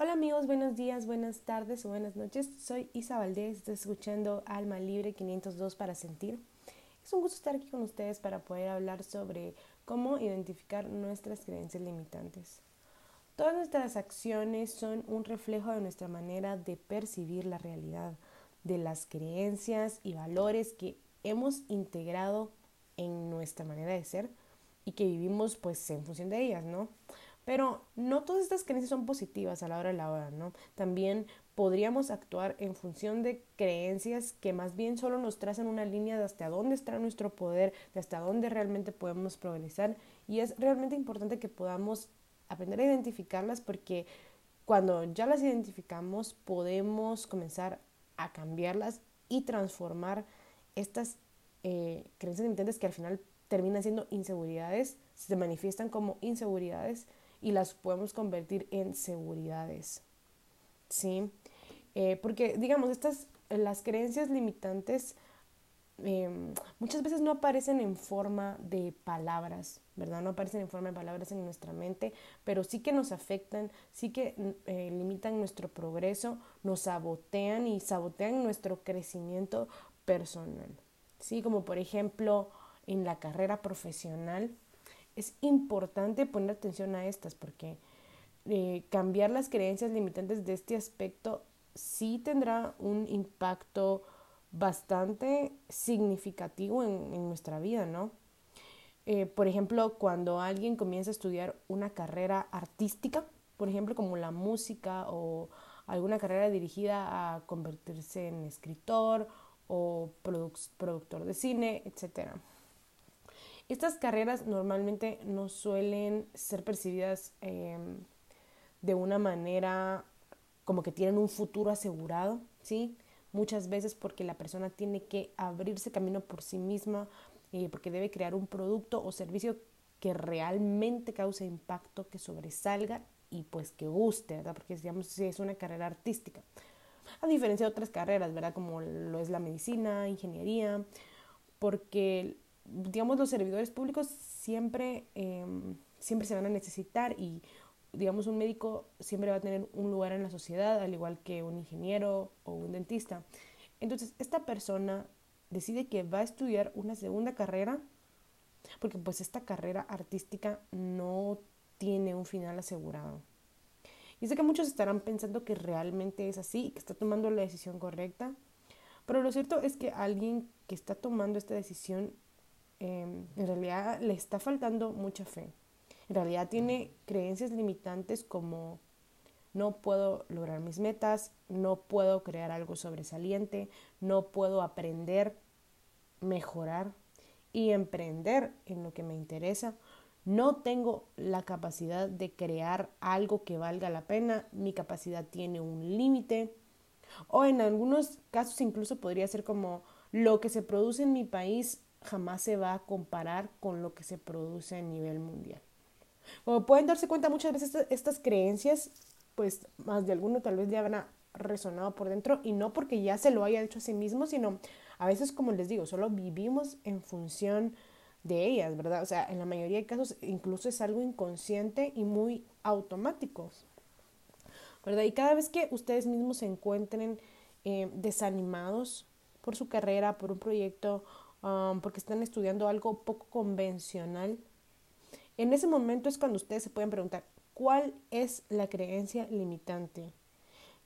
Hola amigos, buenos días, buenas tardes o buenas noches. Soy Isa Valdés, estás escuchando Alma Libre 502 para sentir. Es un gusto estar aquí con ustedes para poder hablar sobre cómo identificar nuestras creencias limitantes. Todas nuestras acciones son un reflejo de nuestra manera de percibir la realidad, de las creencias y valores que hemos integrado en nuestra manera de ser y que vivimos pues en función de ellas, ¿no? Pero no todas estas creencias son positivas a la hora de la hora, ¿no? También podríamos actuar en función de creencias que más bien solo nos trazan una línea de hasta dónde está nuestro poder, de hasta dónde realmente podemos progresar. Y es realmente importante que podamos aprender a identificarlas porque cuando ya las identificamos podemos comenzar a cambiarlas y transformar estas eh, creencias limitantes que al final terminan siendo inseguridades, se manifiestan como inseguridades y las podemos convertir en seguridades. ¿Sí? Eh, porque, digamos, estas, las creencias limitantes em, muchas veces no aparecen en forma de palabras, ¿verdad? No aparecen en forma de palabras en nuestra mente, pero sí que nos afectan, sí que eh, limitan nuestro progreso, nos sabotean y sabotean nuestro crecimiento personal. Sí, como por ejemplo en la carrera profesional, es importante poner atención a estas porque eh, cambiar las creencias limitantes de este aspecto sí tendrá un impacto bastante significativo en, nuestra vida, ¿no? Eh, por ejemplo, cuando alguien comienza a estudiar una carrera artística, por ejemplo, como la música o alguna carrera dirigida a convertirse en escritor o productor de cine, etcétera. Estas carreras normalmente no suelen ser percibidas em, de una manera como que tienen un futuro asegurado, ¿sí? Muchas veces porque la persona tiene que abrirse camino por sí misma, eh, porque debe crear un producto o servicio que realmente cause impacto, que sobresalga y pues que guste, ¿verdad? Porque digamos si es una carrera artística. A diferencia de otras carreras, ¿verdad? Como lo es la medicina, ingeniería, porque digamos, los servidores públicos siempre, em, siempre se van a necesitar y, digamos, un médico siempre va a tener un lugar en la sociedad, al igual que un ingeniero o un dentista. Entonces, esta persona decide que va a estudiar una segunda carrera, porque pues esta carrera artística no tiene un final asegurado. Y sé que muchos estarán pensando que realmente es así y que está tomando la decisión correcta, pero lo cierto es que alguien que está tomando esta decisión Em, en realidad le está faltando mucha fe. En realidad tiene creencias limitantes como no puedo lograr mis metas, no puedo crear algo sobresaliente, no puedo aprender, mejorar y emprender en lo que me interesa. No tengo la capacidad de crear algo que valga la pena, mi capacidad tiene un límite. O en algunos casos incluso podría ser como lo que se produce en mi país jamás se va a comparar con lo que se produce a nivel mundial. Como pueden darse cuenta, muchas veces estas, creencias, pues más de alguno tal vez ya habrán resonado por dentro y no porque ya se lo haya dicho a sí mismo, sino a veces, como les digo, solo vivimos en función de ellas, ¿verdad? O sea, en la mayoría de casos incluso es algo inconsciente y muy automático, ¿verdad? Y cada vez que ustedes mismos se encuentren eh, desanimados por su carrera, por un proyecto Um, porque están estudiando algo poco convencional, en ese momento es cuando ustedes se pueden preguntar, ¿cuál es la creencia limitante?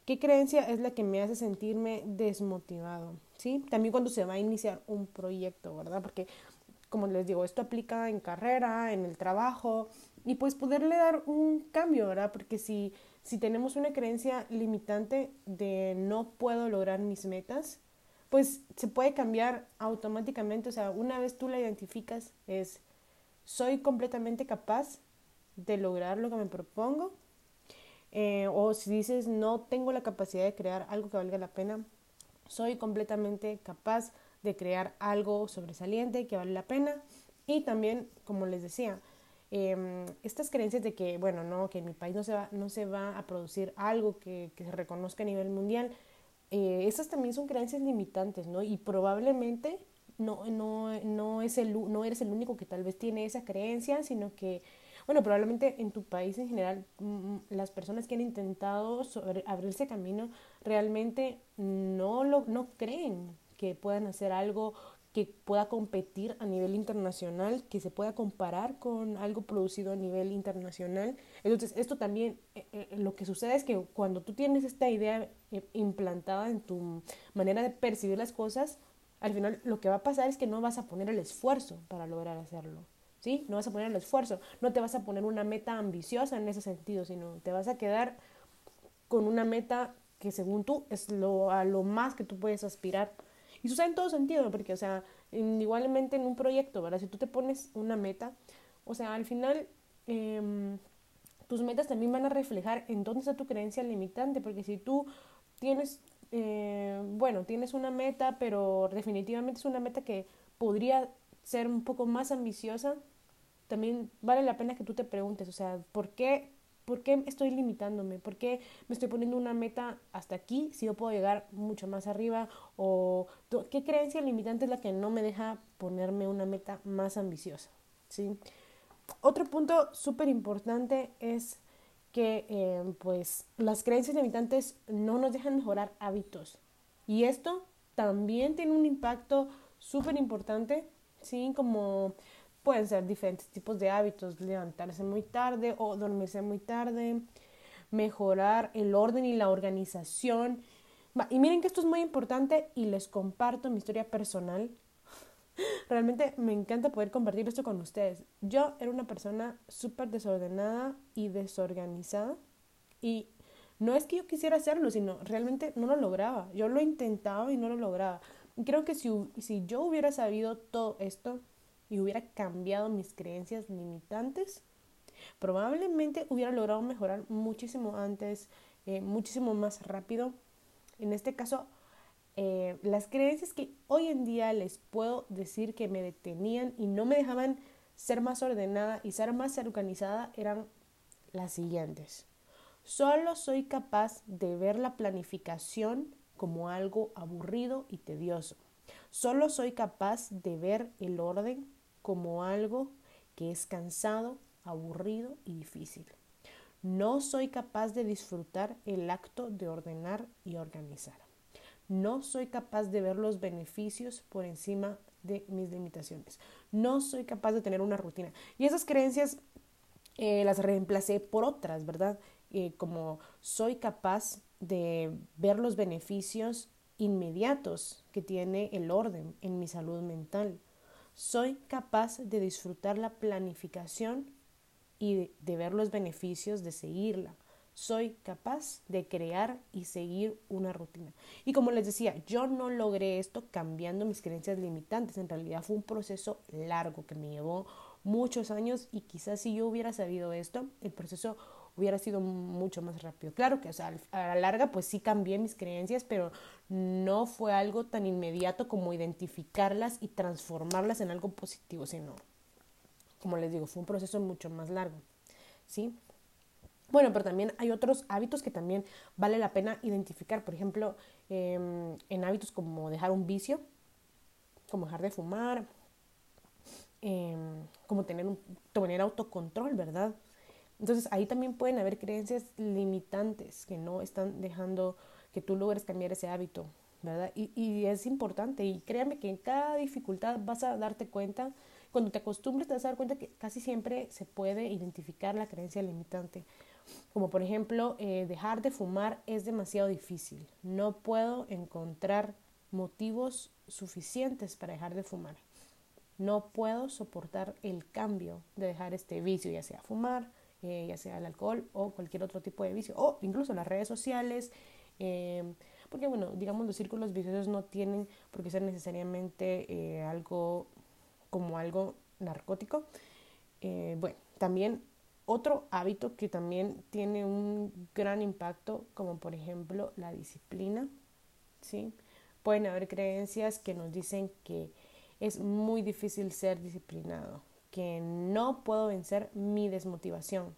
¿Qué creencia es la que me hace sentirme desmotivado? ¿Sí? También cuando se va a iniciar un proyecto, ¿verdad? Porque, como les digo, esto aplica en carrera, en el trabajo, y pues poderle dar un cambio, ¿verdad? Porque si, si tenemos una creencia limitante de no puedo lograr mis metas, pues se puede cambiar automáticamente. O sea, una vez tú la identificas, es soy completamente capaz de lograr lo que me propongo. Eh, o si dices no tengo la capacidad de crear algo que valga la pena, soy completamente capaz de crear algo sobresaliente que vale la pena. Y también, como les decía, em, estas creencias de que, bueno, no, que en mi país no se va, no se va a producir algo que, que se reconozca a nivel mundial, eh, esas también son creencias limitantes, ¿no? Y probablemente no, no, no, es el, no eres el único que tal vez tiene esa creencia, sino que bueno, probablemente en tu país en general, mm, las personas que han intentado abrirse camino realmente no, lo, no creen que puedan hacer algo que pueda competir a nivel internacional, que se pueda comparar con algo producido a nivel internacional. Entonces, esto también, eh, eh, lo que sucede es que cuando tú tienes esta idea implantada en tu manera de percibir las cosas, al final lo que va a pasar es que no vas a poner el esfuerzo para lograr hacerlo. ¿Sí? No vas a poner el esfuerzo, no te vas a poner una meta ambiciosa en ese sentido, sino te vas a quedar con una meta que según tú es lo, a lo más que tú puedes aspirar y sucede en todo sentido, porque, o sea, igualmente en un proyecto, ¿verdad? Si tú te pones una meta, o sea, al final em, tus metas también van a reflejar en dónde está tu creencia limitante, porque si tú tienes, eh, bueno, tienes una meta, pero definitivamente es una meta que podría ser un poco más ambiciosa, también vale la pena que tú te preguntes, o sea, ¿por qué ¿Por qué estoy limitándome? ¿Por qué me estoy poniendo una meta hasta aquí si yo puedo llegar mucho más arriba? ¿O qué creencia limitante es la que no me deja ponerme una meta más ambiciosa? ¿Sí? Otro punto súper importante es que eh, pues las creencias limitantes no nos dejan mejorar hábitos. Y esto también tiene un impacto súper importante, ¿sí? Como Pueden ser diferentes tipos de hábitos, levantarse muy tarde o dormirse muy tarde, mejorar el orden y la organización. Y miren que esto es muy importante y les comparto mi historia personal. Realmente me encanta poder compartir esto con ustedes. Yo era una persona súper desordenada y desorganizada y no es que yo quisiera hacerlo, sino realmente no lo lograba. Yo lo intentaba y no lo lograba. Creo que si, si yo hubiera sabido todo esto, y hubiera cambiado mis creencias limitantes, probablemente hubiera logrado mejorar muchísimo antes, eh, muchísimo más rápido. En este caso, eh, las creencias que hoy en día les puedo decir que me detenían y no me dejaban ser más ordenada y ser más organizada eran las siguientes. Solo soy capaz de ver la planificación como algo aburrido y tedioso. Solo soy capaz de ver el orden como algo que es cansado, aburrido y difícil. No soy capaz de disfrutar el acto de ordenar y organizar. No soy capaz de ver los beneficios por encima de mis limitaciones. No soy capaz de tener una rutina. Y esas creencias eh, las reemplacé por otras, ¿verdad? Eh, como soy capaz de ver los beneficios inmediatos que tiene el orden en mi salud mental soy capaz de disfrutar la planificación y de, ver los beneficios de seguirla. Soy capaz de crear y seguir una rutina. Y como les decía, yo no logré esto cambiando mis creencias limitantes. En realidad fue un proceso largo que me llevó muchos años y quizás si yo hubiera sabido esto, el proceso hubiera sido mucho más rápido. Claro que, a la larga, pues sí cambié mis creencias, pero no fue algo tan inmediato como identificarlas y transformarlas en algo positivo, sino, como les digo, fue un proceso mucho más largo, ¿sí? Bueno, pero también hay otros hábitos que también vale la pena identificar. Por ejemplo, em, en hábitos como dejar un vicio, como dejar de fumar, em, como tener, un, tener autocontrol, ¿verdad? Entonces ahí también pueden haber creencias limitantes que no están dejando que tú logres cambiar ese hábito, ¿verdad? Y, y es importante y créanme que en cada dificultad vas a darte cuenta, cuando te acostumbres te vas a dar cuenta que casi siempre se puede identificar la creencia limitante. Como por ejemplo, eh, dejar de fumar es demasiado difícil. No puedo encontrar motivos suficientes para dejar de fumar. No puedo soportar el cambio de dejar este vicio, ya sea fumar, eh, ya sea el alcohol o cualquier otro tipo de vicio, o incluso las redes sociales, em, porque bueno, digamos los círculos viciosos no tienen por qué ser necesariamente eh, algo como algo narcótico. Bueno, también otro hábito que también tiene un gran impacto, como por ejemplo la disciplina, ¿sí? Pueden haber creencias que nos dicen que es muy difícil ser disciplinado, que no puedo vencer mi desmotivación.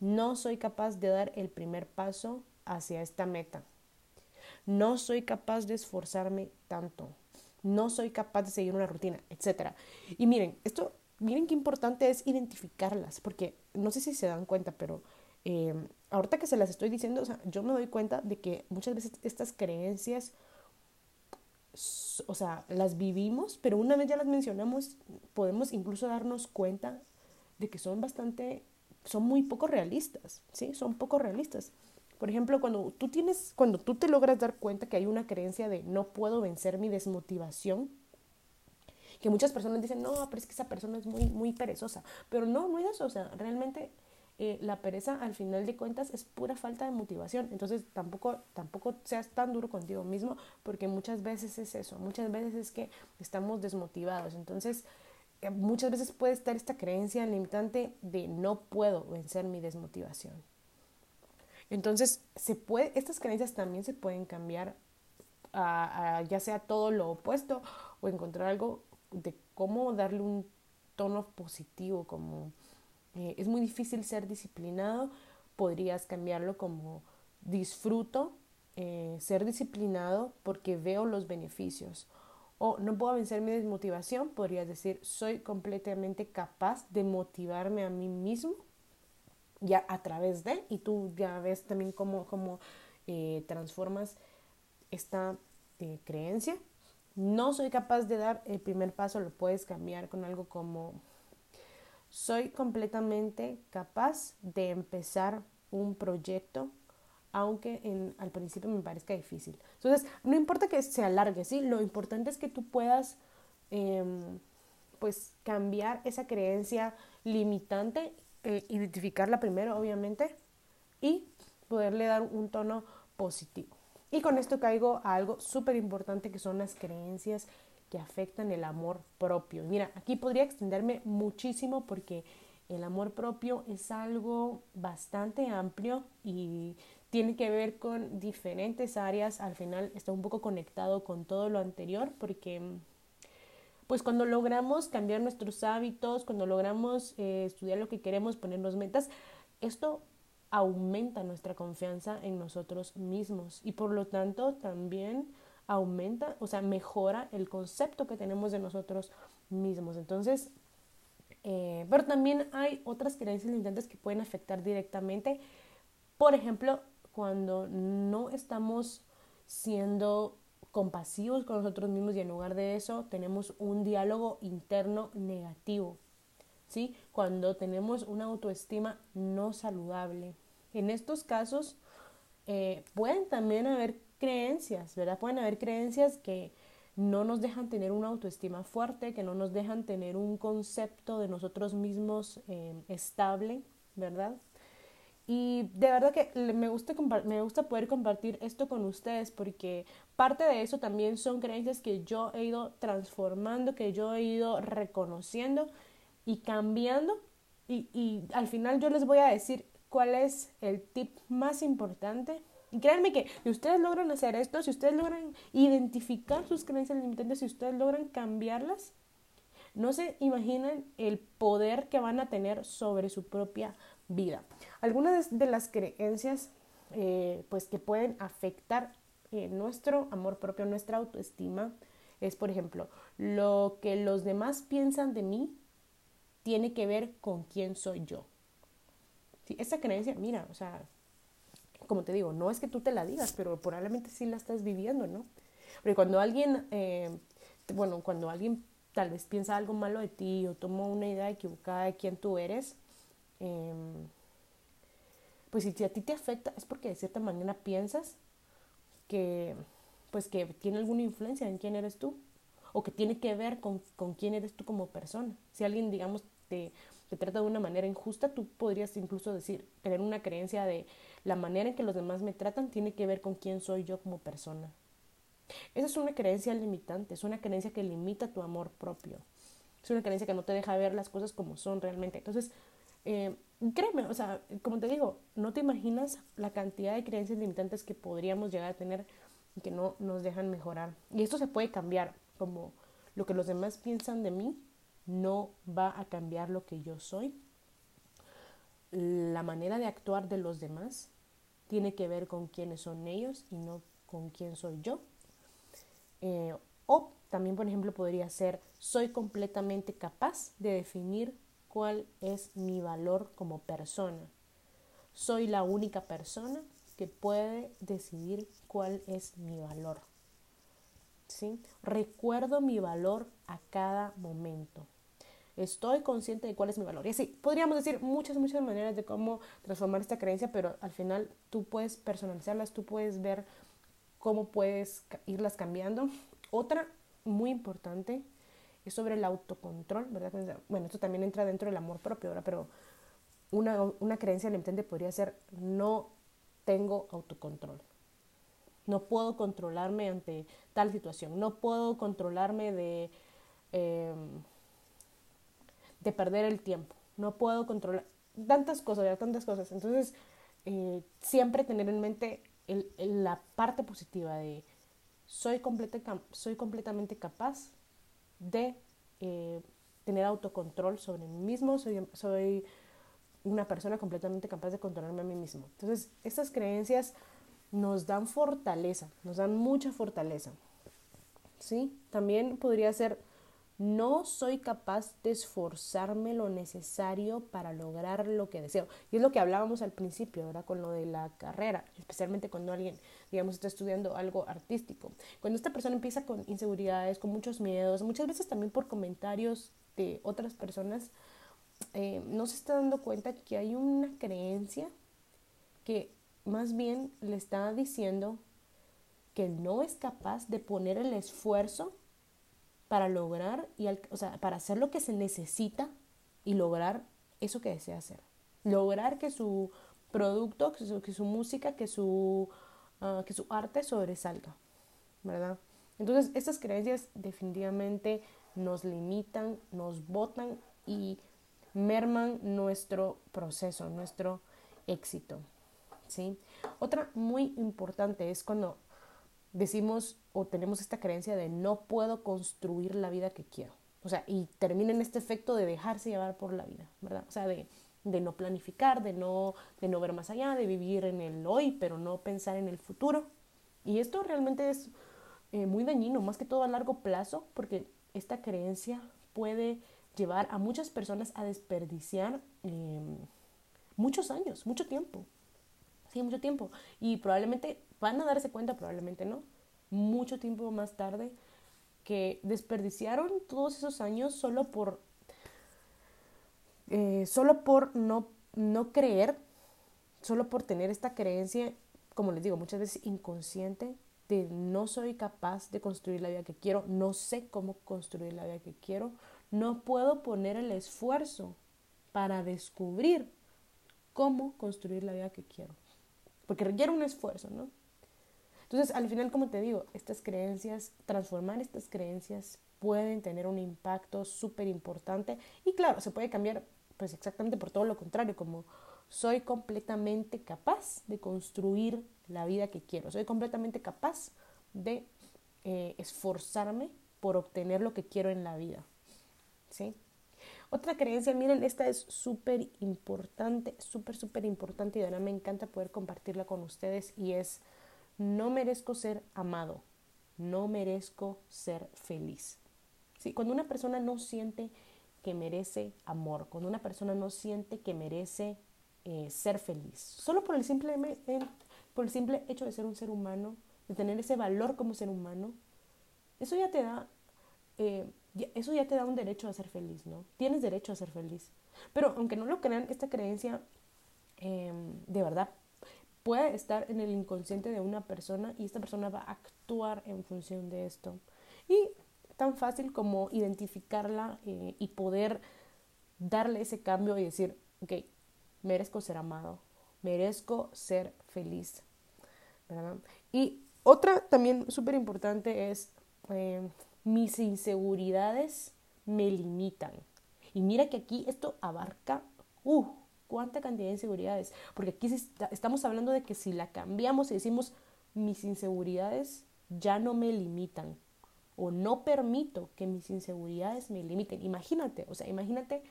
No soy capaz de dar el primer paso hacia esta meta. No soy capaz de esforzarme tanto. No soy capaz de seguir una rutina, etc. Y miren, esto miren qué importante es identificarlas, porque no sé si se dan cuenta, pero eh, ahorita que se las estoy diciendo, o sea, yo me doy cuenta de que muchas veces estas creencias, o sea, las vivimos, pero una vez ya las mencionamos, podemos incluso darnos cuenta de que son bastante, son muy poco realistas, ¿sí? Son poco realistas. Por ejemplo, cuando tú tienes, cuando tú te logras dar cuenta que hay una creencia de no puedo vencer mi desmotivación, que muchas personas dicen, no, pero es que esa persona es muy, muy perezosa. Pero no, no es eso. O sea, realmente eh, la pereza al final de cuentas es pura falta de motivación. Entonces tampoco, tampoco seas tan duro contigo mismo porque muchas veces es eso. Muchas veces es que estamos desmotivados. Entonces eh, muchas veces puede estar esta creencia limitante de no puedo vencer mi desmotivación. Entonces, se puede, estas creencias también se pueden cambiar a, ya sea todo lo opuesto o encontrar algo de cómo darle un tono positivo, como eh, es muy difícil ser disciplinado, podrías cambiarlo como disfruto eh, ser disciplinado porque veo los beneficios. O no puedo vencer mi desmotivación, podrías decir, soy completamente capaz de motivarme a mí mismo ya a través de, y tú ya ves también cómo, cómo eh, transformas esta creencia no soy capaz de dar el primer paso, lo puedes cambiar con algo como soy completamente capaz de empezar un proyecto aunque al principio me parezca difícil. Entonces, no importa que se alargue, ¿sí? Lo importante es que tú puedas, em, pues, cambiar esa creencia limitante, eh, identificarla primero, obviamente, y poderle dar un tono positivo. Y con esto caigo a algo súper importante que son las creencias que afectan el amor propio. Mira, aquí podría extenderme muchísimo porque el amor propio es algo bastante amplio y tiene que ver con diferentes áreas. Al final está un poco conectado con todo lo anterior porque pues cuando logramos cambiar nuestros hábitos, cuando logramos eh, estudiar lo que queremos, ponernos metas, esto aumenta nuestra confianza en nosotros mismos y por lo tanto también aumenta, o sea, mejora el concepto que tenemos de nosotros mismos. Entonces, eh, pero también hay otras creencias limitantes que pueden afectar directamente. Por ejemplo, cuando no estamos siendo compasivos con nosotros mismos y en lugar de eso tenemos un diálogo interno negativo. ¿Sí? Cuando tenemos una autoestima no saludable. En estos casos eh, pueden también haber creencias, ¿verdad? Pueden haber creencias que no nos dejan tener una autoestima fuerte, que no nos dejan tener un concepto de nosotros mismos eh, estable, ¿verdad? Y de verdad que me gusta, me gusta poder compartir esto con ustedes porque parte de eso también son creencias que yo he ido transformando, que yo he ido reconociendo y cambiando. Y, al final yo les voy a decir cuál es el tip más importante. Y créanme que si ustedes logran hacer esto, si ustedes logran identificar sus creencias limitantes, si ustedes logran cambiarlas, no se imaginan el poder que van a tener sobre su propia vida. Algunas de las creencias eh, pues que pueden afectar eh, nuestro amor propio, nuestra autoestima, es por ejemplo, lo que los demás piensan de mí tiene que ver con quién soy yo. ¿Sí? Esa creencia, mira, o sea, como te digo, no es que tú te la digas, pero probablemente sí la estás viviendo, ¿no? Porque cuando alguien, eh, bueno, cuando alguien tal vez piensa algo malo de ti o toma una idea equivocada de quién tú eres, em, pues si a ti te afecta es porque de cierta manera piensas que, pues que tiene alguna influencia en quién eres tú o que tiene que ver con, con quién eres tú como persona. Si alguien, digamos, te, trata de una manera injusta, tú podrías incluso decir, tener una creencia de la manera en que los demás me tratan tiene que ver con quién soy yo como persona. Esa es una creencia limitante, es una creencia que limita tu amor propio. Es una creencia que no te deja ver las cosas como son realmente. Entonces, eh, créeme, o sea, como te digo, no te imaginas la cantidad de creencias limitantes que podríamos llegar a tener y que no nos dejan mejorar. Y esto se puede cambiar, como lo que los demás piensan de mí no va a cambiar lo que yo soy. La manera de actuar de los demás tiene que ver con quiénes son ellos y no con quién soy yo. Eh, o también, por ejemplo, podría ser, soy completamente capaz de definir cuál es mi valor como persona. Soy la única persona que puede decidir cuál es mi valor. ¿Sí? Recuerdo mi valor a cada momento. Estoy consciente de cuál es mi valor. Y así, podríamos decir muchas, muchas maneras de cómo transformar esta creencia, pero al final tú puedes personalizarlas, tú puedes ver cómo puedes irlas cambiando. Otra muy importante es sobre el autocontrol, ¿verdad? Bueno, esto también entra dentro del amor propio, ¿verdad? Pero una, una creencia limitante podría ser no tengo autocontrol. No puedo controlarme ante tal situación. No puedo controlarme de, em, de perder el tiempo. No puedo controlar tantas cosas, tantas cosas. Entonces, eh, siempre tener en mente la parte positiva de soy, soy completamente capaz de eh, tener autocontrol sobre mí mismo, soy, soy una persona completamente capaz de controlarme a mí mismo. Entonces, estas creencias nos dan fortaleza, nos dan mucha fortaleza. ¿Sí? También podría ser no soy capaz de esforzarme lo necesario para lograr lo que deseo. Y es lo que hablábamos al principio, ¿verdad? Con lo de la carrera, especialmente cuando alguien, digamos, está estudiando algo artístico. Cuando esta persona empieza con inseguridades, con muchos miedos, muchas veces también por comentarios de otras personas, eh, no se está dando cuenta que hay una creencia que más bien le está diciendo que no es capaz de poner el esfuerzo para lograr y o sea, para hacer lo que se necesita y lograr eso que desea hacer. Lograr que su producto, que su, música, que su, ah, que su arte sobresalga, ¿verdad? Entonces, estas creencias definitivamente nos limitan, nos botan y merman nuestro proceso, nuestro éxito, ¿sí? Otra muy importante es cuando decimos o tenemos esta creencia de no puedo construir la vida que quiero. O sea, y termina en este efecto de dejarse llevar por la vida, ¿verdad? O sea, de, no planificar, de no, de no ver más allá, de vivir en el hoy, pero no pensar en el futuro. Y esto realmente es eh, muy dañino, más que todo a largo plazo, porque esta creencia puede llevar a muchas personas a desperdiciar em, muchos años, mucho tiempo. Sí, mucho tiempo. Y probablemente van a darse cuenta, probablemente no, mucho tiempo más tarde, que desperdiciaron todos esos años solo por, eh, solo por no, no creer, solo por tener esta creencia, como les digo, muchas veces inconsciente, de no soy capaz de construir la vida que quiero, no sé cómo construir la vida que quiero, no puedo poner el esfuerzo para descubrir cómo construir la vida que quiero. Porque requiere un esfuerzo, ¿no? Entonces, al final, como te digo, estas creencias, transformar estas creencias pueden tener un impacto súper importante y claro, se puede cambiar pues exactamente por todo lo contrario, como soy completamente capaz de construir la vida que quiero, soy completamente capaz de eh, esforzarme por obtener lo que quiero en la vida. ¿Sí? Otra creencia, miren, esta es súper importante, súper, súper importante y ahora me encanta poder compartirla con ustedes y es no merezco ser amado, no merezco ser feliz. ¿Sí? Cuando una persona no siente que merece amor, cuando una persona no siente que merece eh, ser feliz, solo por el, simple, por el simple hecho de ser un ser humano, de tener ese valor como ser humano, eso ya te da, eh, eso ya te da un derecho a ser feliz, ¿no? Tienes derecho a ser feliz. Pero aunque no lo crean, esta creencia em, de verdad puede estar en el inconsciente de una persona y esta persona va a actuar en función de esto. Y tan fácil como identificarla eh, y poder darle ese cambio y decir, ok, merezco ser amado, merezco ser feliz. Y otra también súper importante es, eh, mis inseguridades me limitan. Y mira que aquí esto abarca, uh, cuánta cantidad de inseguridades. Porque aquí estamos hablando de que si la cambiamos y decimos mis inseguridades ya no me limitan o no permito que mis inseguridades me limiten. Imagínate, o sea, imagínate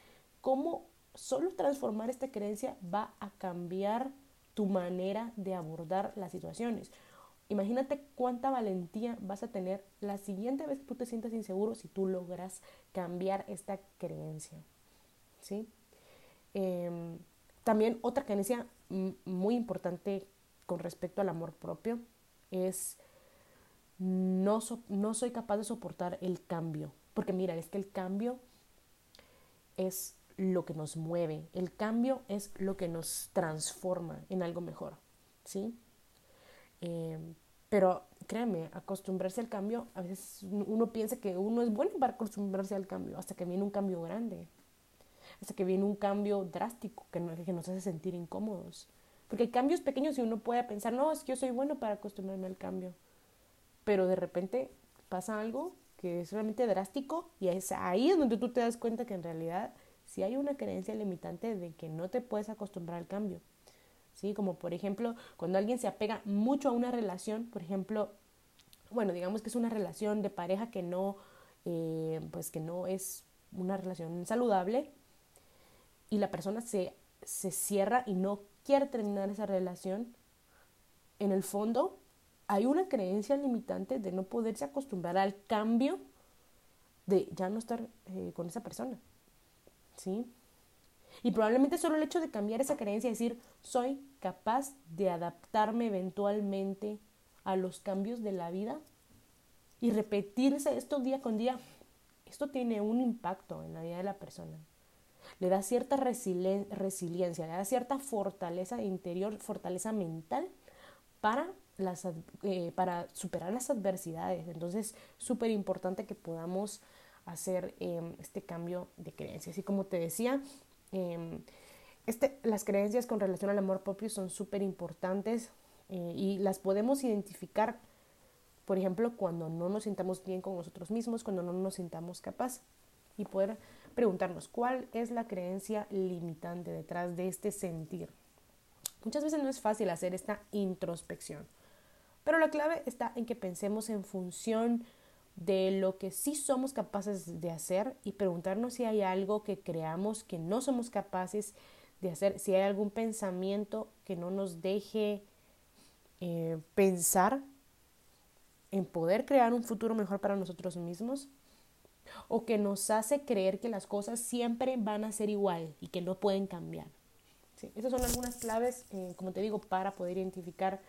cómo solo transformar esta creencia va a cambiar tu manera de abordar las situaciones. Imagínate cuánta valentía vas a tener la siguiente vez que tú te sientas inseguro si tú logras cambiar esta creencia. ¿sí? Em, también otra creencia muy importante con respecto al amor propio es no, no soy capaz de soportar el cambio. Porque mira, es que el cambio es lo que nos mueve, el cambio es lo que nos transforma en algo mejor, ¿sí? Em, pero créeme, acostumbrarse al cambio, a veces uno piensa que uno es bueno para acostumbrarse al cambio, hasta que viene un cambio grande, hasta que viene un cambio drástico que, que nos hace sentir incómodos. Porque hay cambios pequeños y uno puede pensar, no, es que yo soy bueno para acostumbrarme al cambio. Pero de repente pasa algo que es realmente drástico y es ahí donde tú te das cuenta que en realidad si hay una creencia limitante de que no te puedes acostumbrar al cambio. ¿Sí? Como por ejemplo, cuando alguien se apega mucho a una relación, por ejemplo, bueno, digamos que es una relación de pareja que no, eh, pues que no es una relación saludable y la persona se, se cierra y no quiere terminar esa relación, en el fondo hay una creencia limitante de no poderse acostumbrar al cambio de ya no estar eh, con esa persona. ¿sí? Y probablemente solo el hecho de cambiar esa creencia y decir, soy capaz de adaptarme eventualmente a los cambios de la vida y repetirse esto día con día, esto tiene un impacto en la vida de la persona. Le da cierta resiliencia, le da cierta fortaleza interior, fortaleza mental para, las, eh, para superar las adversidades. Entonces, súper importante que podamos hacer em, este cambio de creencias. Y como te decía, em, este, las creencias con relación al amor propio son súper importantes eh, y las podemos identificar, por ejemplo, cuando no nos sintamos bien con nosotros mismos, cuando no nos sintamos capaz y poder preguntarnos cuál es la creencia limitante detrás de este sentir. Muchas veces no es fácil hacer esta introspección, pero la clave está en que pensemos en función de lo que sí somos capaces de hacer y preguntarnos si hay algo que creamos que no somos capaces de hacer, si hay algún pensamiento que no nos deje eh, pensar en poder crear un futuro mejor para nosotros mismos o que nos hace creer que las cosas siempre van a ser igual y que no pueden cambiar. Sí, esas son algunas claves, eh, como te digo, para poder identificar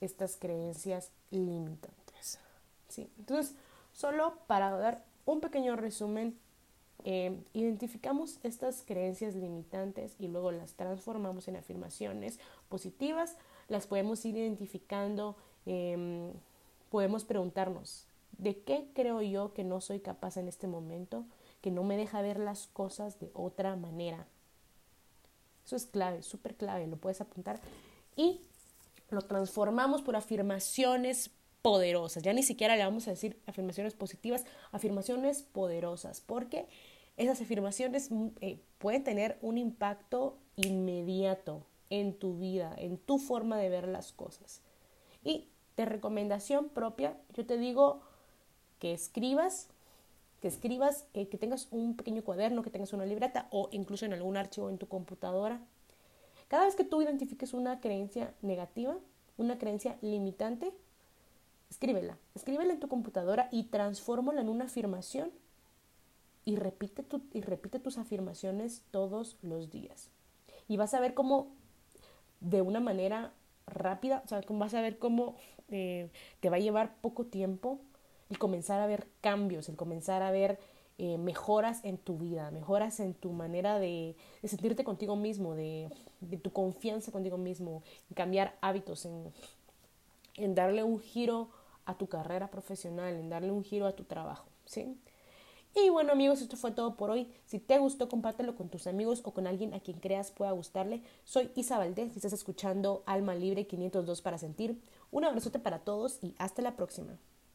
estas creencias limitantes. Entonces, Solo para dar un pequeño resumen, eh, identificamos estas creencias limitantes y luego las transformamos en afirmaciones positivas, las podemos ir identificando, em, podemos preguntarnos, ¿de qué creo yo que no soy capaz en este momento, que no me deja ver las cosas de otra manera? Eso es clave, súper clave, lo puedes apuntar y lo transformamos por afirmaciones poderosas. Ya ni siquiera le vamos a decir afirmaciones positivas, afirmaciones poderosas, porque esas afirmaciones mm, eh, pueden tener un impacto inmediato en tu vida, en tu forma de ver las cosas. Y de recomendación propia, yo te digo que escribas, que escribas, eh, que tengas un pequeño cuaderno, que tengas una libreta o incluso en algún archivo en tu computadora. Cada vez que tú identifiques una creencia negativa, una creencia limitante, Escríbela, escríbela en tu computadora y transfórmala en una afirmación y repite, tu, y repite tus afirmaciones todos los días. Y vas a ver cómo de una manera rápida, o sea, vas a ver cómo eh, te va a llevar poco tiempo el comenzar a ver cambios, el comenzar a ver eh, mejoras en tu vida, mejoras en tu manera de, sentirte contigo mismo, de, tu confianza contigo mismo, en cambiar hábitos, en, en darle un giro a tu carrera profesional, en darle un giro a tu trabajo, ¿sí? Y bueno amigos, esto fue todo por hoy. Si te gustó, compártelo con tus amigos o con alguien a quien creas pueda gustarle. Soy Isa Valdés y estás escuchando Alma Libre 502 para sentir. Un abrazote para todos y hasta la próxima.